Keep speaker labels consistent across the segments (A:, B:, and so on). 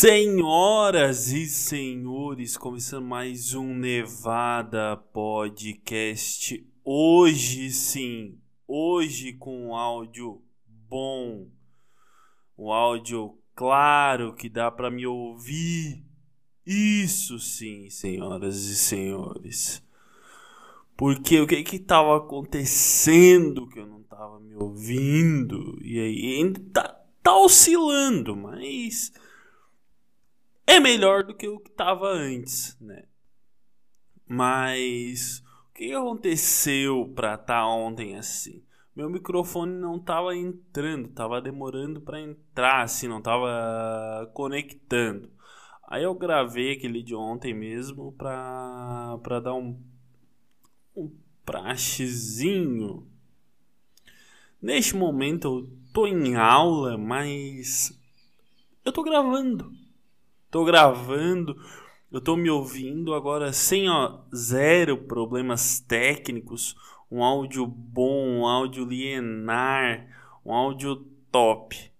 A: Senhoras e senhores, começando mais um Nevada Podcast. Hoje sim, hoje com um áudio bom, um áudio claro que dá para me ouvir. Isso sim, senhoras e senhores. Porque o que que tava acontecendo que eu não tava me ouvindo? E aí ainda tá, tá oscilando, mas é melhor do que o que estava antes, né? Mas o que aconteceu para estar tá ontem assim? Meu microfone não estava entrando, estava demorando para entrar, assim, não estava conectando. Aí eu gravei aquele de ontem mesmo para para dar um um praxezinho. Neste momento eu tô em aula, mas eu tô gravando tô gravando, eu tô me ouvindo agora sem ó, zero problemas técnicos, um áudio bom, um áudio lienar, um áudio top.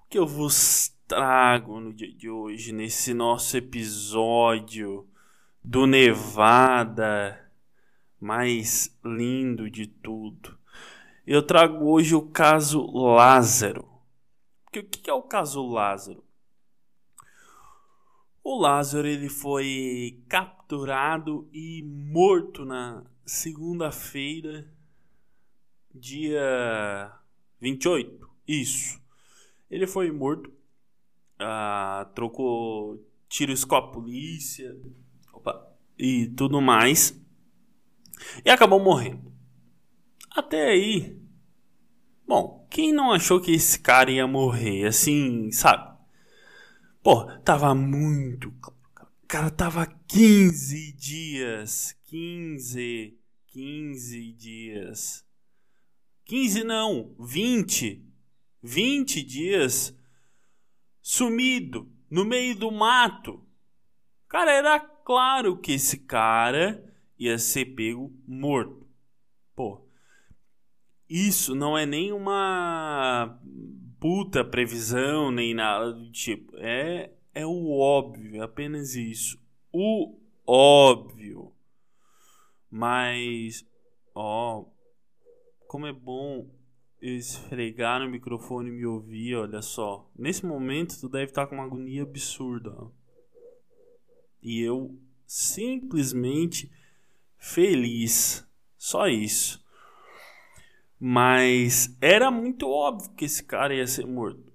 A: O que eu vos trago no dia de hoje, nesse nosso episódio do Nevada mais lindo de tudo? Eu trago hoje o caso Lázaro. O que é o caso Lázaro? O Lázaro ele foi capturado e morto na segunda-feira, dia 28. Isso. Ele foi morto. Ah, trocou tiros com a polícia opa, e tudo mais. E acabou morrendo. Até aí. Bom, quem não achou que esse cara ia morrer assim, sabe? Pô, tava muito. Cara, tava 15 dias. 15. 15 dias. 15 não, 20. 20 dias sumido no meio do mato. Cara, era claro que esse cara ia ser pego morto. Pô, isso não é nem uma puta previsão nem nada do tipo. É, é o óbvio, é apenas isso. O óbvio. Mas, ó, como é bom esfregar no microfone e me ouvir, olha só. Nesse momento tu deve estar com uma agonia absurda. E eu simplesmente feliz. Só isso. Mas era muito óbvio que esse cara ia ser morto.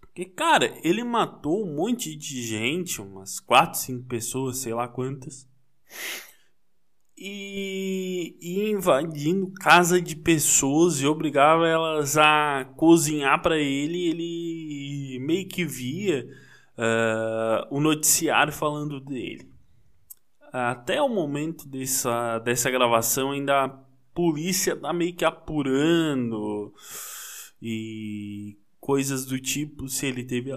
A: Porque, cara, ele matou um monte de gente, umas 4, 5 pessoas, sei lá quantas. E, e invadindo casa de pessoas e obrigava elas a cozinhar para ele. Ele meio que via uh, o noticiário falando dele. Até o momento dessa, dessa gravação, ainda polícia tá meio que apurando e coisas do tipo, se ele teve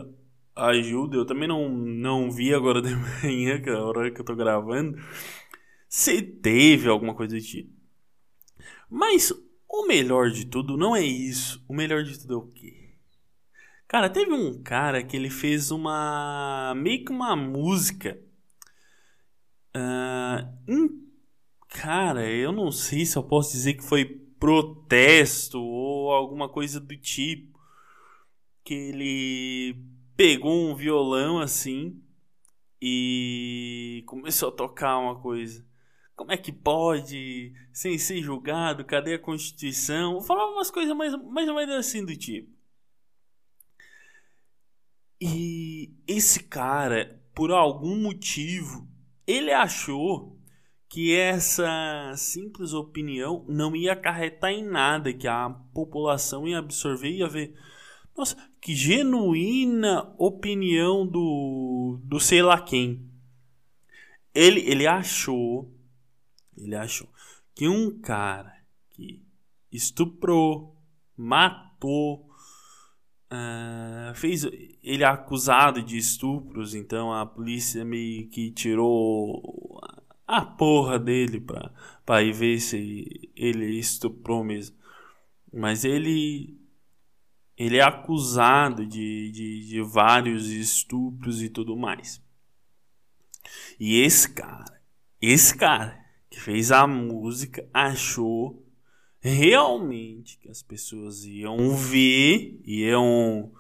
A: ajuda. Eu também não, não vi agora de manhã, que é a hora que eu tô gravando, se teve alguma coisa do tipo. Mas o melhor de tudo não é isso. O melhor de tudo é o quê? Cara, teve um cara que ele fez uma. meio que uma música. Uh, Cara, eu não sei se eu posso dizer que foi protesto ou alguma coisa do tipo. Que ele pegou um violão assim e começou a tocar uma coisa. Como é que pode, sem ser julgado, cadê a Constituição? Falava umas coisas mais, mais ou menos assim do tipo. E esse cara, por algum motivo, ele achou que essa simples opinião não ia acarretar em nada, que a população ia absorver e ia ver. Nossa, que genuína opinião do, do sei lá quem. Ele, ele achou, ele achou que um cara que estuprou, matou, uh, fez ele é acusado de estupros, então a polícia meio que tirou a porra dele pra, pra ir ver se ele estuprou mesmo. Mas ele ele é acusado de, de, de vários estupros e tudo mais. E esse cara, esse cara que fez a música achou realmente que as pessoas iam ver, iam,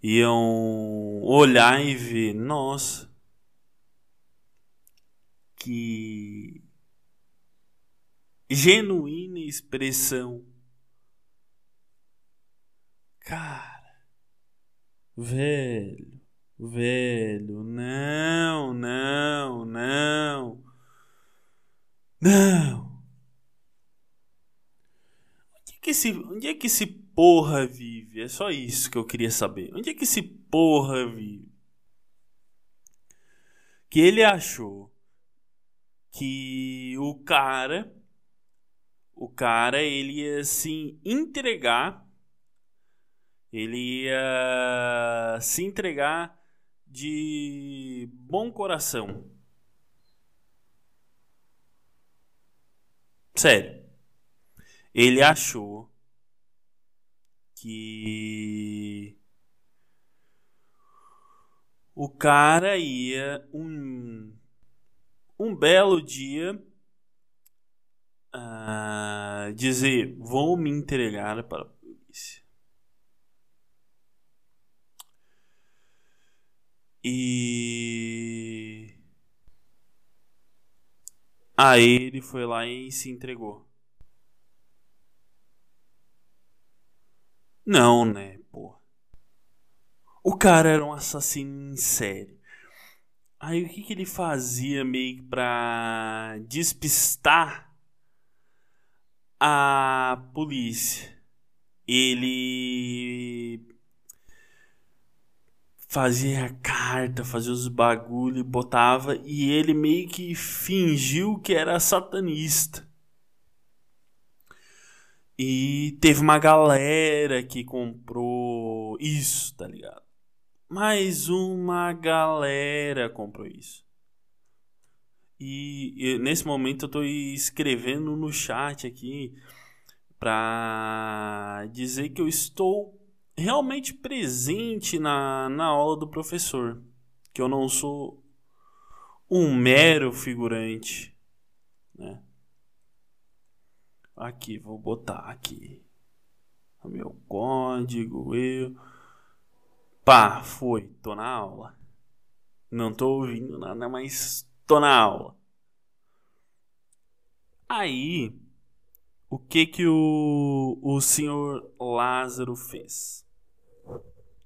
A: iam olhar e ver, nossa, que genuína expressão. Cara, velho, velho, não, não, não, não. Onde é que esse, onde é que esse porra vive? É só isso que eu queria saber. Onde é que esse porra vive? Que ele achou que o cara o cara ele ia se entregar ele ia se entregar de bom coração. Sério. Ele achou que o cara ia um um belo dia uh, dizer: Vou me entregar para a polícia. E. Aí ele foi lá e se entregou. Não, né, pô. O cara era um assassino em série. Aí o que, que ele fazia meio que pra despistar a polícia? Ele fazia carta, fazia os bagulho, botava e ele meio que fingiu que era satanista. E teve uma galera que comprou isso, tá ligado? Mais uma galera comprou isso. E, e nesse momento eu estou escrevendo no chat aqui para dizer que eu estou realmente presente na, na aula do professor, que eu não sou um mero figurante, né? Aqui, vou botar aqui o meu código, eu Pá, foi, tô na aula. Não tô ouvindo nada, mas tô na aula. Aí, o que que o, o senhor Lázaro fez?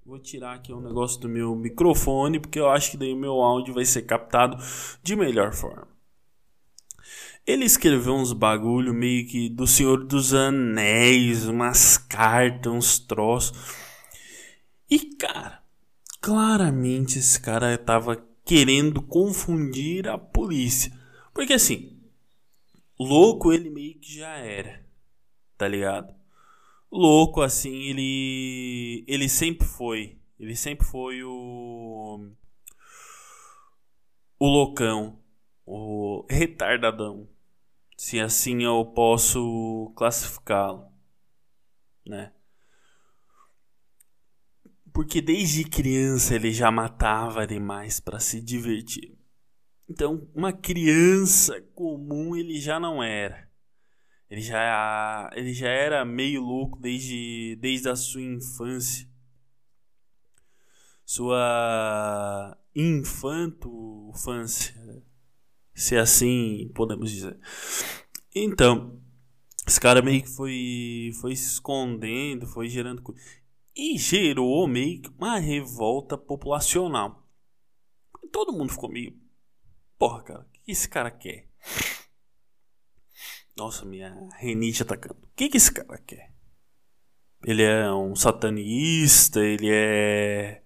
A: Vou tirar aqui um negócio do meu microfone, porque eu acho que daí o meu áudio vai ser captado de melhor forma. Ele escreveu uns bagulho meio que do Senhor dos Anéis, umas cartas, uns troços e, cara, claramente esse cara tava querendo confundir a polícia. Porque assim, louco ele meio que já era, tá ligado? Louco assim, ele ele sempre foi, ele sempre foi o o loucão, o retardadão. Se assim eu posso classificá-lo, né? Porque desde criança ele já matava animais para se divertir. Então, uma criança comum ele já não era. Ele já, ele já era meio louco desde, desde a sua infância. Sua infanto-infância, se assim podemos dizer. Então, esse cara meio que foi, foi se escondendo, foi gerando e gerou meio que uma revolta populacional. Todo mundo ficou meio. Porra, cara, o que esse cara quer? Nossa, minha renite atacando. O que, que esse cara quer? Ele é um satanista, ele é.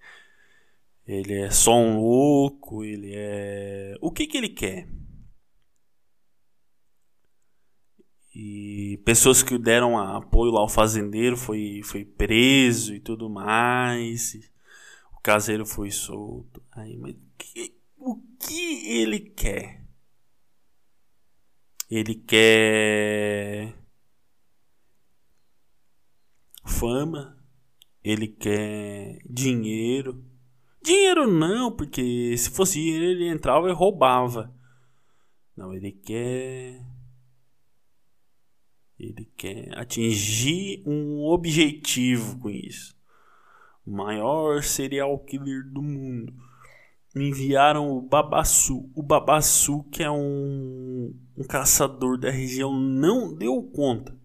A: Ele é só um louco, ele é. O que, que ele quer? E pessoas que deram apoio lá ao fazendeiro foi, foi preso e tudo mais. O caseiro foi solto. Aí, mas que, o que ele quer? Ele quer fama, ele quer dinheiro. Dinheiro não, porque se fosse dinheiro ele entrava e roubava. Não, ele quer. Ele quer atingir um objetivo com isso. O maior serial killer do mundo. Me enviaram o Babassu. O Babassu, que é um, um caçador da região, não deu conta.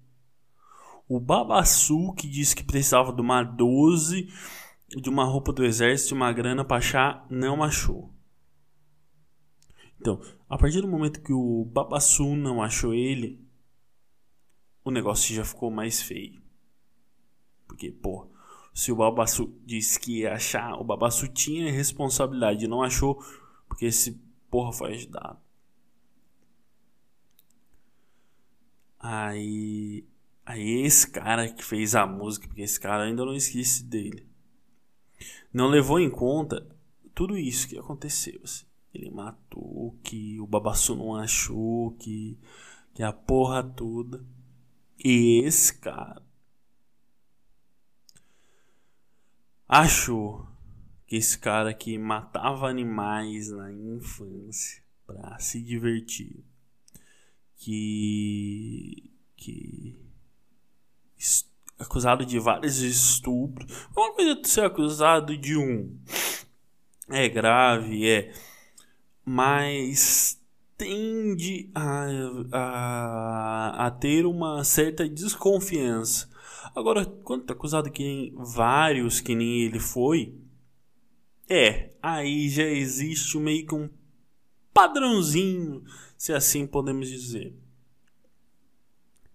A: O Babassu, que disse que precisava de uma 12, de uma roupa do exército, de uma grana para achar, não achou. Então, a partir do momento que o Babassu não achou ele, o negócio já ficou mais feio. Porque, pô, se o Babassu disse que ia achar, o Babassu tinha responsabilidade, não achou, porque esse porra foi ajudado. Aí Aí esse cara que fez a música, porque esse cara ainda não esquece dele, não levou em conta tudo isso que aconteceu. Assim. Ele matou, que o Babassu não achou, que, que a porra toda. Esse cara achou que esse cara que matava animais na infância para se divertir, que que acusado de vários estupros. Uma coisa de ser acusado de um é grave, é, mas tende a, a, a ter uma certa desconfiança. Agora, quando tá acusado que nem vários que nem ele foi, é, aí já existe meio que um padrãozinho, se assim podemos dizer.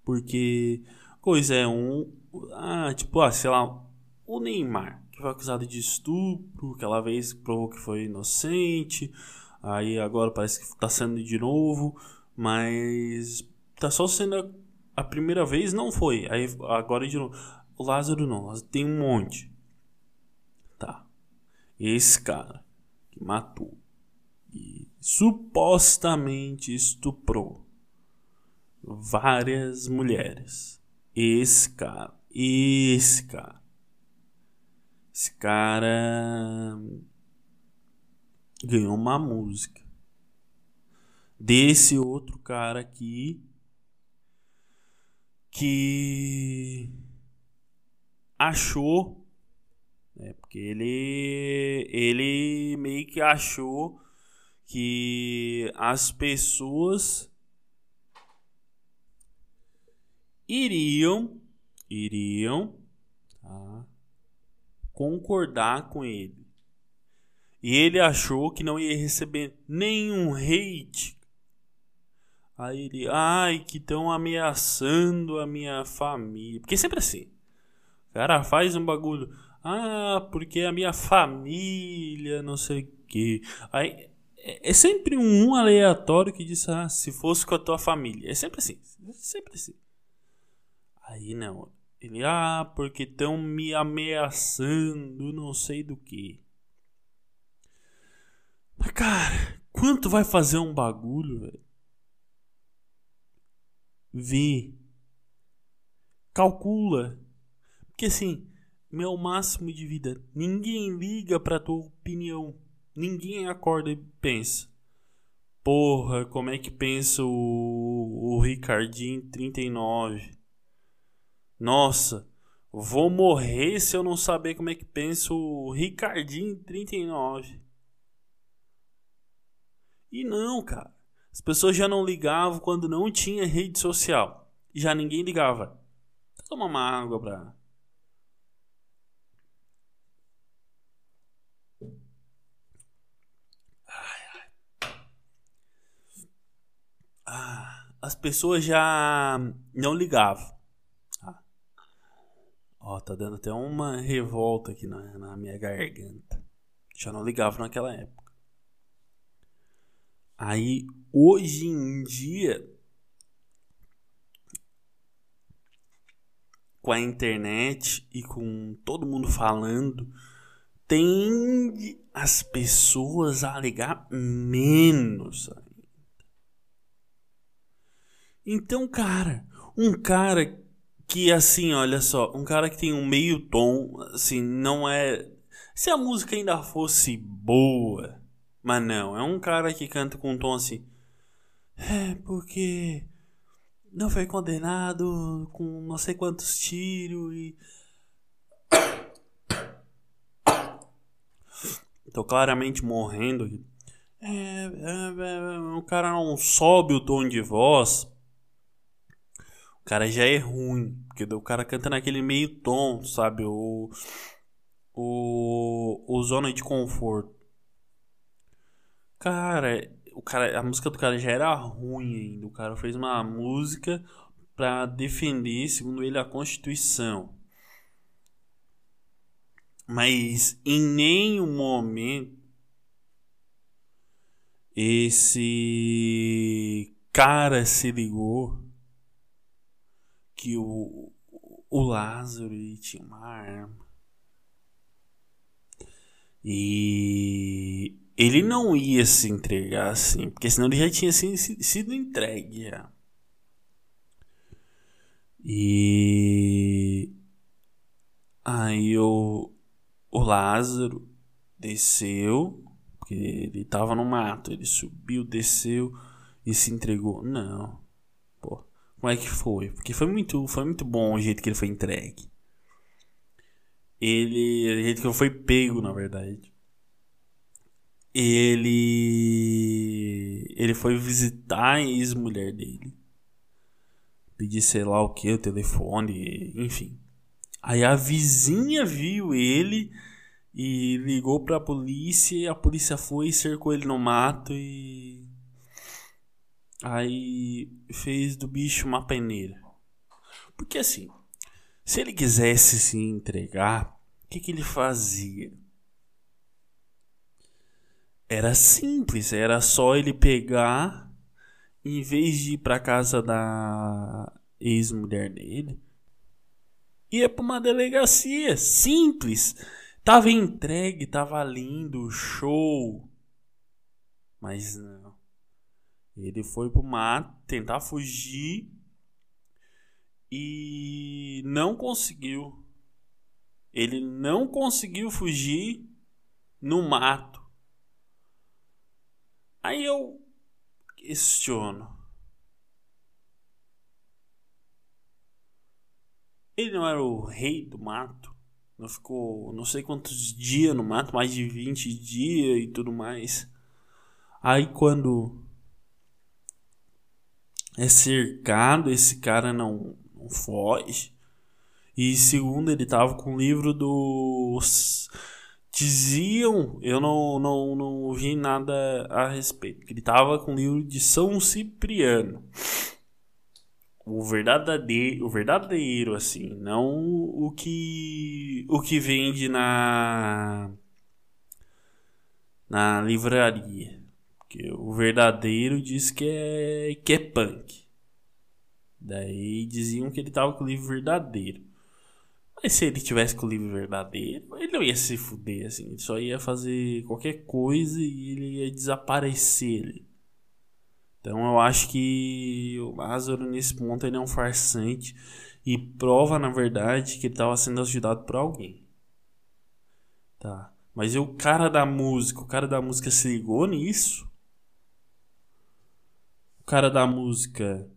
A: Porque Coisa é um. Ah, tipo, ah, sei lá, o Neymar, que foi acusado de estupro, aquela vez provou que foi inocente, aí agora parece que tá sendo de novo, mas tá só sendo a, a primeira vez, não foi. Aí agora de novo. O Lázaro não, Lázaro tem um monte. Tá. Esse cara que matou e supostamente estuprou várias mulheres esse cara. Esse cara. Esse cara ganhou uma música desse outro cara aqui que achou né, porque ele ele meio que achou que as pessoas iriam iriam tá, concordar com ele. E ele achou que não ia receber nenhum hate. Aí ele, ai, que estão ameaçando a minha família. Porque sempre assim. O cara faz um bagulho. Ah, porque a minha família, não sei o que. Aí é, é sempre um aleatório que diz, ah, se fosse com a tua família. É sempre assim. É sempre assim. Aí não. Ele, ah, porque estão me ameaçando, não sei do que. Mas, cara, quanto vai fazer um bagulho, velho? Vê. Calcula. Porque assim, meu máximo de vida, ninguém liga pra tua opinião. Ninguém acorda e pensa. Porra, como é que pensa o, o Ricardinho 39? Nossa, vou morrer se eu não saber como é que pensa o Ricardinho 39. E não, cara. As pessoas já não ligavam quando não tinha rede social. Já ninguém ligava. Toma uma água pra. Ai, ai. Ah, as pessoas já não ligavam. Ó, tá dando até uma revolta aqui na, na minha garganta. Já não ligava naquela época. Aí, hoje em dia, com a internet e com todo mundo falando, tende as pessoas a ligar menos. Então, cara, um cara que assim, olha só, um cara que tem um meio tom, assim, não é. Se a música ainda fosse boa, mas não, é um cara que canta com um tom assim. É, porque não foi condenado com não sei quantos tiros e. Tô claramente morrendo aqui. É, é, é, o cara não sobe o tom de voz o cara já é ruim. Porque o cara canta naquele meio tom, sabe? O. O. O zona de conforto. Cara, o cara, a música do cara já era ruim ainda. O cara fez uma música para defender, segundo ele, a Constituição. Mas em nenhum momento esse cara se ligou que o, o Lázaro tinha uma arma. E ele não ia se entregar assim, porque senão ele já tinha sido entregue já. E aí o, o Lázaro desceu, porque ele tava no mato, ele subiu, desceu e se entregou. Não. Como é que foi? Porque foi muito, foi muito bom o jeito que ele foi entregue. Ele. O jeito que foi pego, na verdade. Ele. Ele foi visitar a ex-mulher dele. Pedir sei lá o que, o telefone, enfim. Aí a vizinha viu ele e ligou pra polícia. E a polícia foi e cercou ele no mato e Aí fez do bicho uma peneira. Porque assim, se ele quisesse se entregar, o que, que ele fazia? Era simples, era só ele pegar, em vez de ir para casa da ex-mulher dele, ia para uma delegacia, simples. Tava entregue, tava lindo, show. Mas não. Ele foi pro mato tentar fugir e não conseguiu. Ele não conseguiu fugir no mato. Aí eu questiono. Ele não era o rei do mato? Não ficou não sei quantos dias no mato, mais de 20 dias e tudo mais. Aí quando é cercado, esse cara não, não foge. E segundo, ele tava com o livro dos. Diziam, eu não, não, não vi nada a respeito, que ele tava com o livro de São Cipriano. O verdadeiro, o verdadeiro assim, não o que o que vende na na livraria. Porque o verdadeiro diz que é, que é punk. Daí diziam que ele tava com o livro verdadeiro. Mas se ele tivesse com o livro verdadeiro, ele não ia se fuder, assim. Ele só ia fazer qualquer coisa e ele ia desaparecer. Então eu acho que o Lázaro, nesse ponto, ele é um farsante. E prova, na verdade, que ele estava sendo ajudado por alguém. Tá. Mas o cara da música, o cara da música se ligou nisso? cara da música,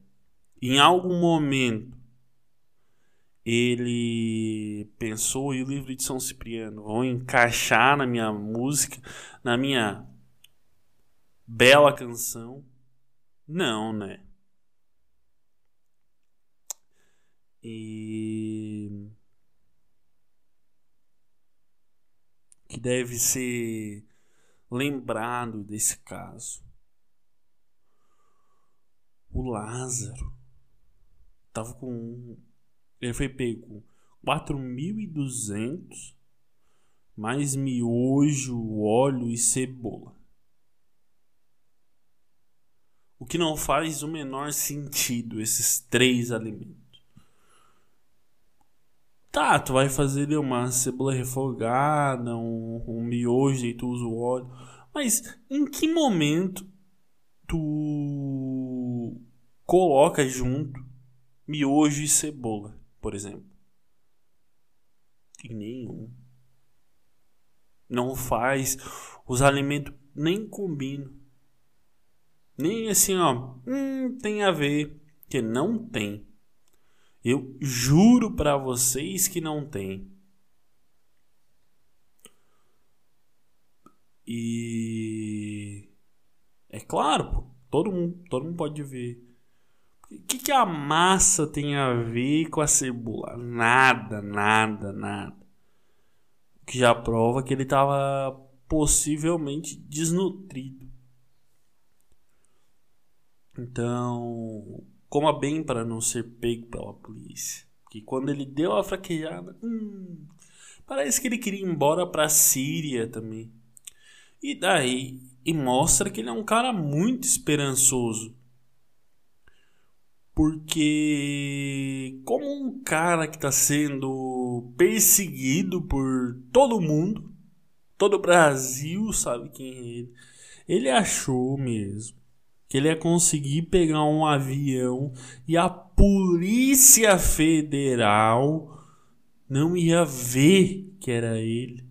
A: em algum momento, ele pensou e o livro de São Cipriano vão encaixar na minha música, na minha bela canção? Não, né? E que deve ser lembrado desse caso o Lázaro tava com. Ele foi pego 4.200 mais miojo, óleo e cebola. O que não faz o menor sentido esses três alimentos. Tá, tu vai fazer uma cebola refogada, um, um miojo e tu usa o óleo. Mas em que momento tu coloca junto miojo e cebola. Por exemplo. Em nenhum. Não faz. Os alimentos nem combinam. Nem assim, ó. Hum, tem a ver. Que não tem. Eu juro para vocês que não tem. E é claro, todo mundo, todo mundo pode ver. O que, que a massa tem a ver com a cebola? Nada, nada, nada. O que já prova que ele estava possivelmente desnutrido. Então, coma bem para não ser pego pela polícia. Porque quando ele deu a fraquejada, hum, parece que ele queria ir embora para a Síria também. E daí, e mostra que ele é um cara muito esperançoso. Porque, como um cara que está sendo perseguido por todo mundo, todo o Brasil sabe quem é ele, ele achou mesmo que ele ia conseguir pegar um avião e a Polícia Federal não ia ver que era ele.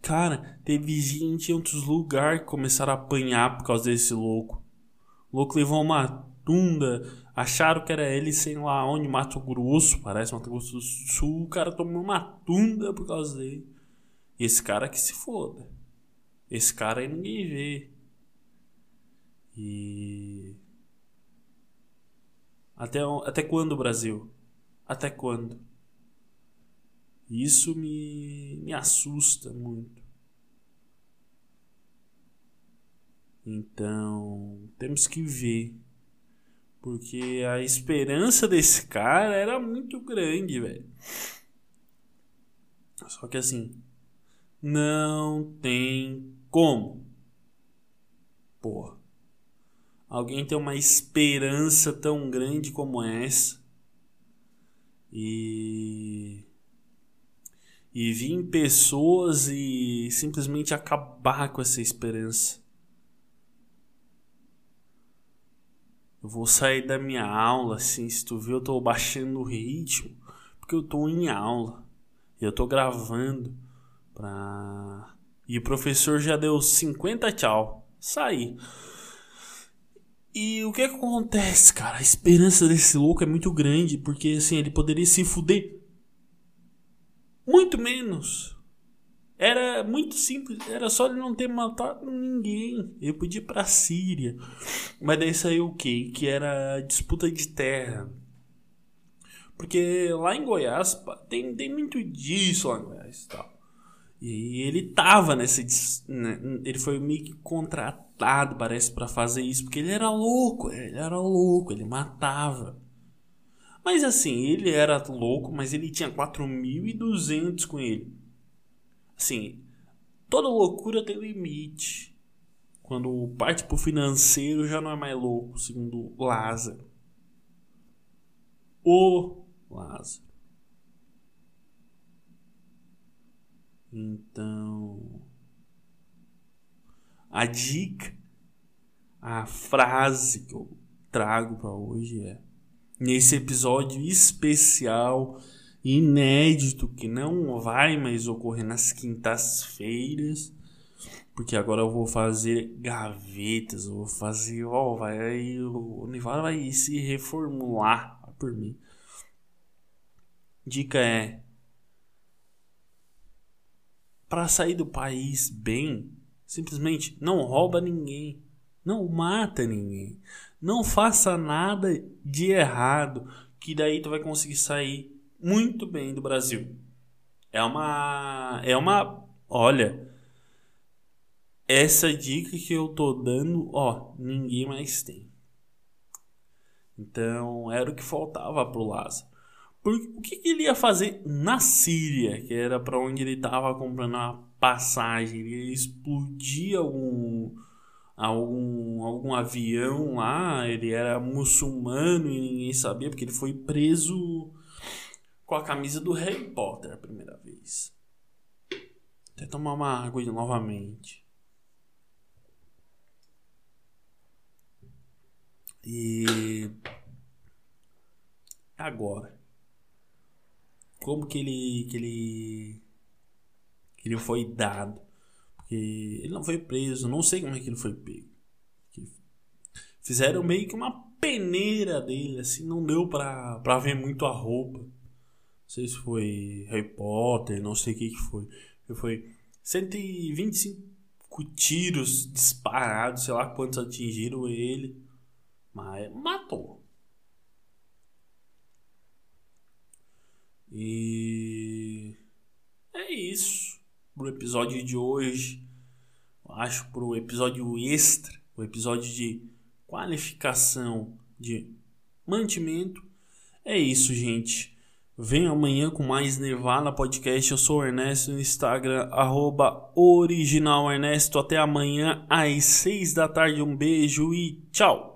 A: Cara, teve gente em outros lugares que começaram a apanhar por causa desse louco. Louco levou uma tunda, acharam que era ele, sei lá onde, Mato Grosso, parece Mato Grosso do Sul. O cara tomou uma tunda por causa dele. E esse cara que se foda. Esse cara aí ninguém vê. E. Até, até quando, Brasil? Até quando? Isso me, me assusta muito. Então, temos que ver. Porque a esperança desse cara era muito grande, velho. Só que assim, não tem como. Porra. Alguém tem uma esperança tão grande como essa. E e vir pessoas e simplesmente acabar com essa esperança. Eu vou sair da minha aula, assim, se tu viu, eu tô baixando o ritmo, porque eu tô em aula. E eu tô gravando pra. E o professor já deu 50 tchau. Saí. E o que, é que acontece, cara? A esperança desse louco é muito grande, porque assim, ele poderia se fuder muito menos. Era muito simples, era só ele não ter matado ninguém. Ele podia ir pra Síria. Mas daí saiu o quê? Que era disputa de terra. Porque lá em Goiás tem, tem muito disso lá em Goiás tal. E ele tava nessa. Né, ele foi meio que contratado, parece, para fazer isso. Porque ele era louco, ele era louco, ele matava. Mas assim, ele era louco, mas ele tinha 4.200 com ele. Assim, toda loucura tem limite. Quando parte pro financeiro já não é mais louco, segundo Lázaro. O Lázaro. Então, a dica, a frase que eu trago para hoje é: nesse episódio especial, inédito, que não vai mais ocorrer nas quintas-feiras, porque agora eu vou fazer gavetas, eu vou fazer, ó, vai, o Nival vai se reformular por mim. Dica é para sair do país bem, simplesmente não rouba ninguém, não mata ninguém. Não faça nada de errado, que daí tu vai conseguir sair muito bem do Brasil. É uma é uma, olha, essa dica que eu tô dando, ó, ninguém mais tem. Então, era o que faltava pro Lázaro. Porque o que ele ia fazer na Síria, que era para onde ele tava comprando uma passagem? Ele ia explodir algum algum, algum avião lá, ele era muçulmano e ninguém sabia, porque ele foi preso com a camisa do Harry Potter a primeira vez. Até tomar uma água novamente. E Agora. Como que ele. que ele. que ele foi dado. Porque ele não foi preso, não sei como é que ele foi pego. Fizeram meio que uma peneira dele, assim, não deu pra, pra ver muito a roupa. Não sei se foi Harry Potter, não sei o que, que foi. Foi 125 tiros disparados, sei lá quantos atingiram ele. Mas matou. E é isso pro episódio de hoje. Acho pro episódio extra, o episódio de qualificação de mantimento. É isso, gente. Venho amanhã com mais Nirvana Podcast. Eu sou o Ernesto no Instagram, arroba original Ernesto. Até amanhã às seis da tarde. Um beijo e tchau!